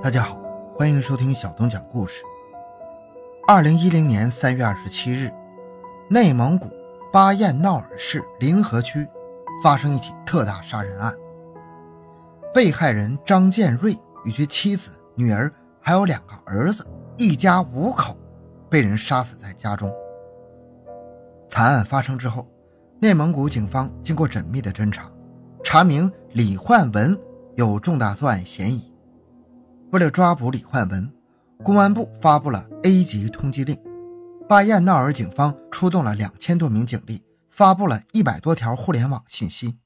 大家好，欢迎收听小东讲故事。二零一零年三月二十七日，内蒙古巴彦淖尔市临河区发生一起特大杀人案。被害人张建瑞与其妻子、女儿还有两个儿子，一家五口被人杀死在家中。惨案发生之后，内蒙古警方经过缜密的侦查，查明李焕文有重大作案嫌疑。为了抓捕李焕文，公安部发布了 A 级通缉令。巴彦淖尔警方出动了两千多名警力，发布了一百多条互联网信息。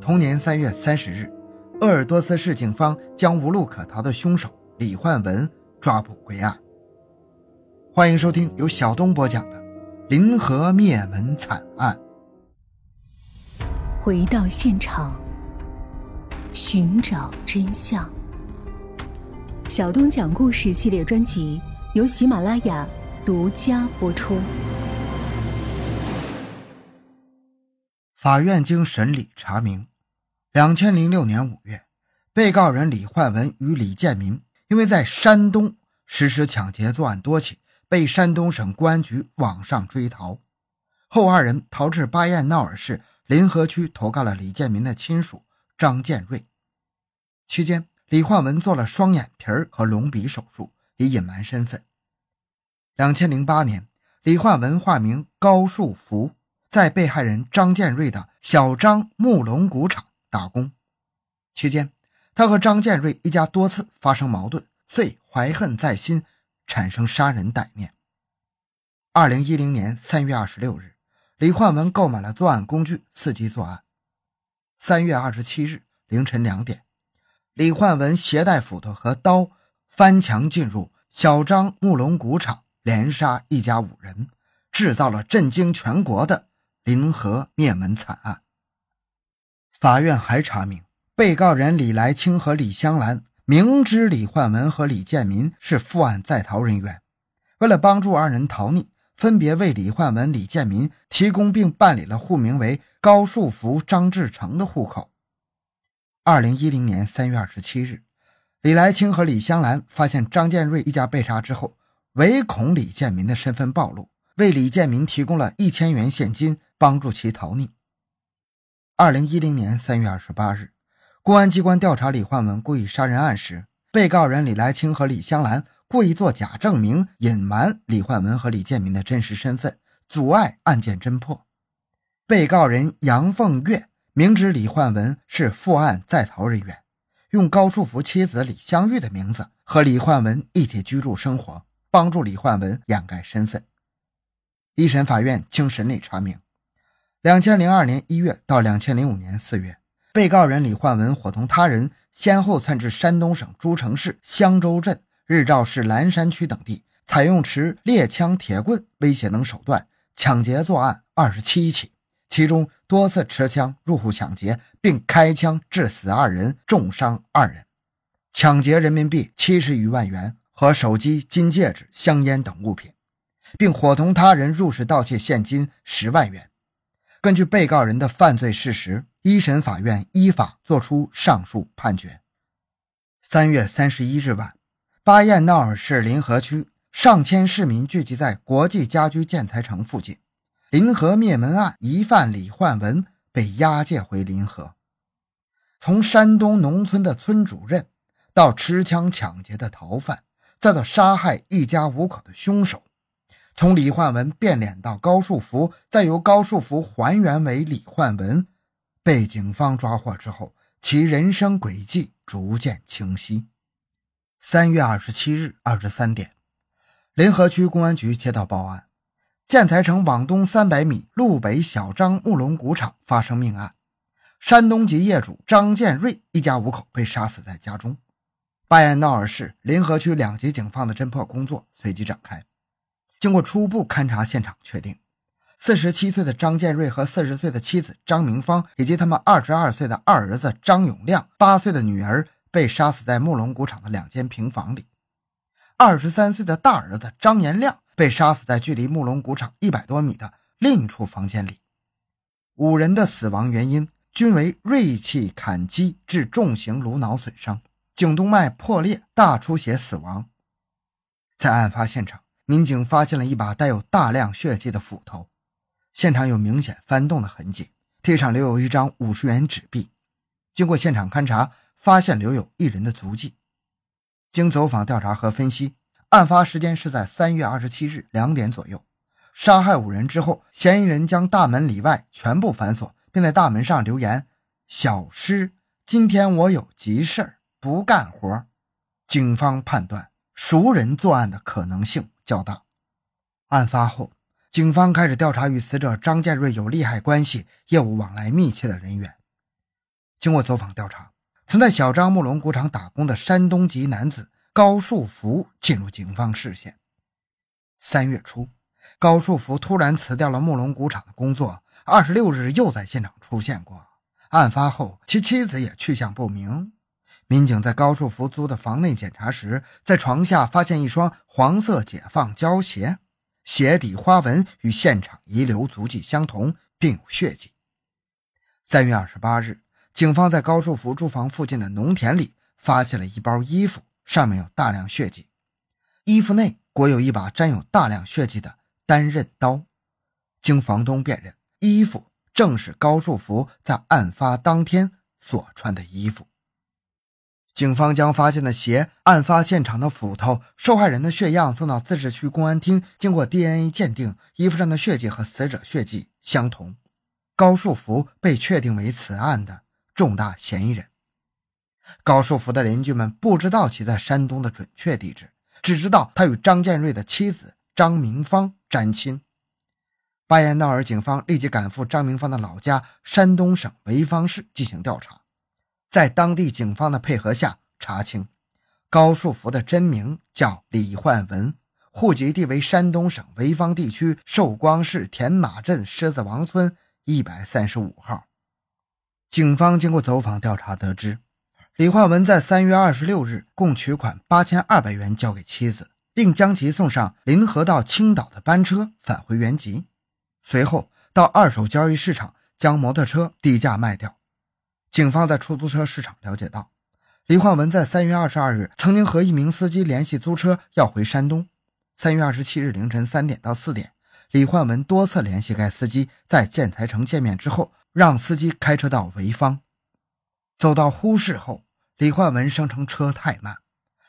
同年三月三十日，鄂尔多斯市警方将无路可逃的凶手李焕文抓捕归案。欢迎收听由小东播讲的《临河灭门惨案》。回到现场，寻找真相。小东讲故事系列专辑由喜马拉雅独家播出。法院经审理查明，两千零六年五月，被告人李焕文与李建民因为在山东实施抢劫作案多起，被山东省公安局网上追逃。后二人逃至巴彦淖尔市临河区投靠了李建民的亲属张建瑞。期间。李焕文做了双眼皮和隆鼻手术，以隐瞒身份。两千零八年，李焕文化名高树福，在被害人张建瑞的小张木龙骨厂打工。期间，他和张建瑞一家多次发生矛盾，遂怀恨在心，产生杀人歹念。二零一零年三月二十六日，李焕文购买了作案工具，伺机作案。三月二十七日凌晨两点。李焕文携带斧头和刀，翻墙进入小张木龙骨厂，连杀一家五人，制造了震惊全国的临河灭门惨案。法院还查明，被告人李来清和李香兰明知李焕文和李建民是负案在逃人员，为了帮助二人逃匿，分别为李焕文、李建民提供并办理了户名为高树福、张志成的户口。二零一零年三月二十七日，李来清和李香兰发现张建瑞一家被杀之后，唯恐李建民的身份暴露，为李建民提供了一千元现金，帮助其逃匿。二零一零年三月二十八日，公安机关调查李焕文故意杀人案时，被告人李来清和李香兰故意作假证明，隐瞒李焕文和李建民的真实身份，阻碍案件侦破。被告人杨凤月。明知李焕文是负案在逃人员，用高树福妻子李香玉的名字和李焕文一起居住生活，帮助李焕文掩盖身份。一审法院经审理查明，两千零二年一月到两千零五年四月，被告人李焕文伙同他人先后窜至山东省诸城市香洲镇、日照市兰山区等地，采用持猎枪、铁棍威胁等手段抢劫作案二十七起。其中多次持枪入户抢劫，并开枪致死二人，重伤二人，抢劫人民币七十余万元和手机、金戒指、香烟等物品，并伙同他人入室盗窃现金十万元。根据被告人的犯罪事实，一审法院依法作出上述判决。三月三十一日晚，巴彦淖尔市临河区上千市民聚集在国际家居建材城附近。临河灭门案疑犯李焕文被押解回临河。从山东农村的村主任，到持枪抢劫的逃犯，再到杀害一家五口的凶手，从李焕文变脸到高树福，再由高树福还原为李焕文，被警方抓获之后，其人生轨迹逐渐清晰。三月二十七日二十三点，临河区公安局接到报案。建材城往东三百米路北小张木龙骨厂发生命案，山东籍业主张建瑞一家五口被杀死在家中。巴彦淖尔市临河区两级警方的侦破工作随即展开。经过初步勘查现场，确定四十七岁的张建瑞和四十岁的妻子张明芳以及他们二十二岁的二儿子张永亮、八岁的女儿被杀死在木龙骨厂的两间平房里。二十三岁的大儿子张延亮。被杀死在距离木龙谷场一百多米的另一处房间里。五人的死亡原因均为锐器砍击致重型颅脑损伤，颈动脉破裂，大出血死亡。在案发现场，民警发现了一把带有大量血迹的斧头，现场有明显翻动的痕迹，地上留有一张五十元纸币。经过现场勘查，发现留有一人的足迹。经走访调查和分析，案发时间是在三月二十七日两点左右。杀害五人之后，嫌疑人将大门里外全部反锁，并在大门上留言：“小诗，今天我有急事儿，不干活。”警方判断。熟人作案的可能性较大。案发后，警方开始调查与死者张建瑞有利害关系、业务往来密切的人员。经过走访调查，曾在小张木龙谷场打工的山东籍男子高树福进入警方视线。三月初，高树福突然辞掉了木龙谷场的工作，二十六日又在现场出现过。案发后，其妻子也去向不明。民警在高树福租的房内检查时，在床下发现一双黄色解放胶鞋，鞋底花纹与现场遗留足迹相同，并有血迹。三月二十八日，警方在高树福住房附近的农田里发现了一包衣服，上面有大量血迹，衣服内裹有一把沾有大量血迹的单刃刀。经房东辨认，衣服正是高树福在案发当天所穿的衣服。警方将发现的鞋、案发现场的斧头、受害人的血样送到自治区公安厅，经过 DNA 鉴定，衣服上的血迹和死者血迹相同，高树福被确定为此案的重大嫌疑人。高树福的邻居们不知道其在山东的准确地址，只知道他与张建瑞的妻子张明芳沾亲。巴彦淖尔警方立即赶赴张明芳的老家山东省潍坊市进行调查。在当地警方的配合下，查清高树福的真名叫李焕文，户籍地为山东省潍坊地区寿光市田马镇狮子王村一百三十五号。警方经过走访调查得知，李焕文在三月二十六日共取款八千二百元交给妻子，并将其送上临河到青岛的班车返回原籍，随后到二手交易市场将摩托车低价卖掉。警方在出租车市场了解到，李焕文在三月二十二日曾经和一名司机联系租车要回山东。三月二十七日凌晨三点到四点，李焕文多次联系该司机，在建材城见面之后，让司机开车到潍坊。走到呼市后，李焕文声称车太慢，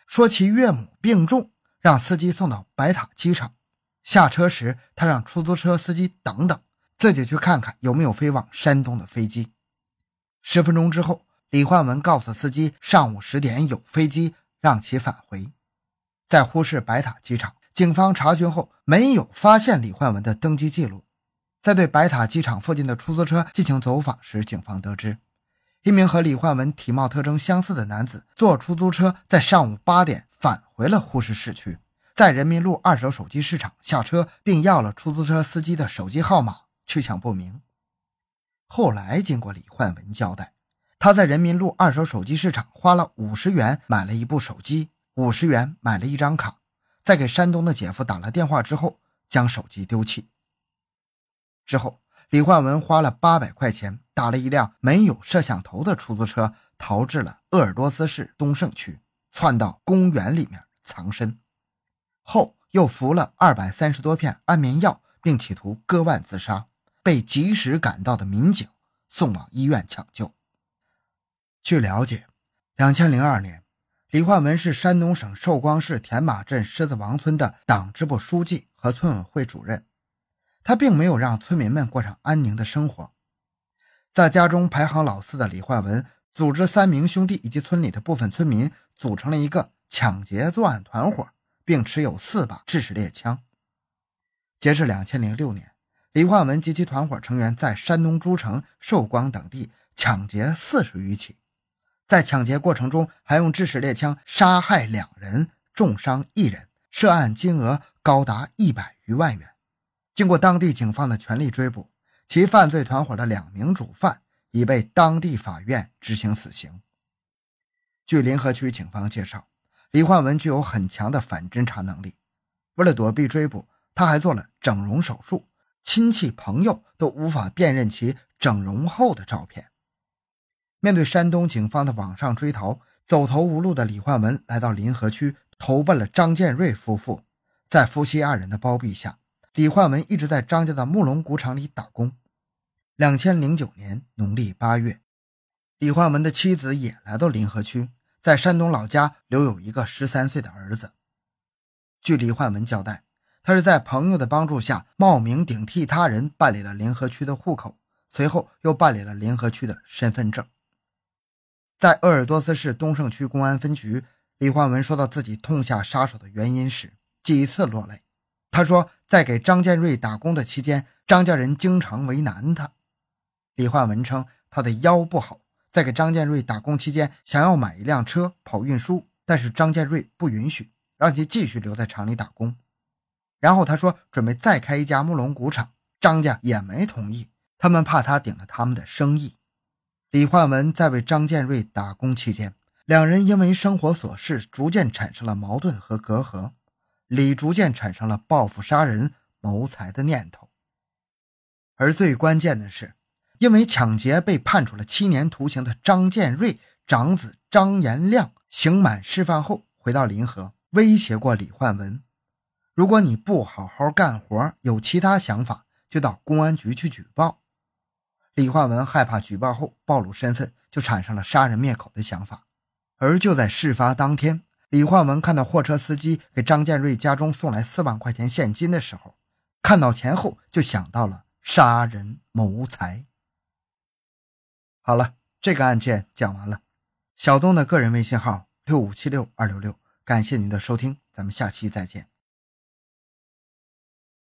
说其岳母病重，让司机送到白塔机场。下车时，他让出租车司机等等，自己去看看有没有飞往山东的飞机。十分钟之后，李焕文告诉司机上午十点有飞机，让其返回。在呼市白塔机场，警方查询后没有发现李焕文的登机记录。在对白塔机场附近的出租车进行走访时，警方得知，一名和李焕文体貌特征相似的男子坐出租车在上午八点返回了呼市市区，在人民路二手手机市场下车，并要了出租车司机的手机号码，去向不明。后来，经过李焕文交代，他在人民路二手手机市场花了五十元买了一部手机，五十元买了一张卡，在给山东的姐夫打了电话之后，将手机丢弃。之后，李焕文花了八百块钱打了一辆没有摄像头的出租车，逃至了鄂尔多斯市东胜区，窜到公园里面藏身，后又服了二百三十多片安眠药，并企图割腕自杀。被及时赶到的民警送往医院抢救。据了解，两千零二年，李焕文是山东省寿光市田马镇狮子王村的党支部书记和村委会主任。他并没有让村民们过上安宁的生活。在家中排行老四的李焕文，组织三名兄弟以及村里的部分村民，组成了一个抢劫作案团伙，并持有四把制式猎枪。截至两千零六年。李焕文及其团伙成员在山东诸城、寿光等地抢劫四十余起，在抢劫过程中还用制式猎枪杀害两人，重伤一人，涉案金额高达一百余万元。经过当地警方的全力追捕，其犯罪团伙的两名主犯已被当地法院执行死刑。据临河区警方介绍，李焕文具有很强的反侦查能力，为了躲避追捕，他还做了整容手术。亲戚朋友都无法辨认其整容后的照片。面对山东警方的网上追逃，走投无路的李焕文来到临河区，投奔了张建瑞夫妇。在夫妻二人的包庇下，李焕文一直在张家的木龙谷场里打工。两千零九年农历八月，李焕文的妻子也来到临河区，在山东老家留有一个十三岁的儿子。据李焕文交代，他是在朋友的帮助下冒名顶替他人办理了临河区的户口，随后又办理了临河区的身份证。在鄂尔多斯市东胜区公安分局，李焕文说到自己痛下杀手的原因时，几次落泪。他说，在给张建瑞打工的期间，张家人经常为难他。李焕文称，他的腰不好，在给张建瑞打工期间，想要买一辆车跑运输，但是张建瑞不允许，让其继续留在厂里打工。然后他说，准备再开一家木龙谷厂，张家也没同意，他们怕他顶了他们的生意。李焕文在为张建瑞打工期间，两人因为生活琐事逐渐产生了矛盾和隔阂。李逐渐产生了报复杀人、谋财的念头，而最关键的是，因为抢劫被判处了七年徒刑的张建瑞长子张延亮，刑满释放后回到临河，威胁过李焕文：“如果你不好好干活，有其他想法，就到公安局去举报。”李焕文害怕举报后暴露身份，就产生了杀人灭口的想法。而就在事发当天。李焕文看到货车司机给张建瑞家中送来四万块钱现金的时候，看到钱后就想到了杀人谋财。好了，这个案件讲完了。小东的个人微信号六五七六二六六，感谢您的收听，咱们下期再见。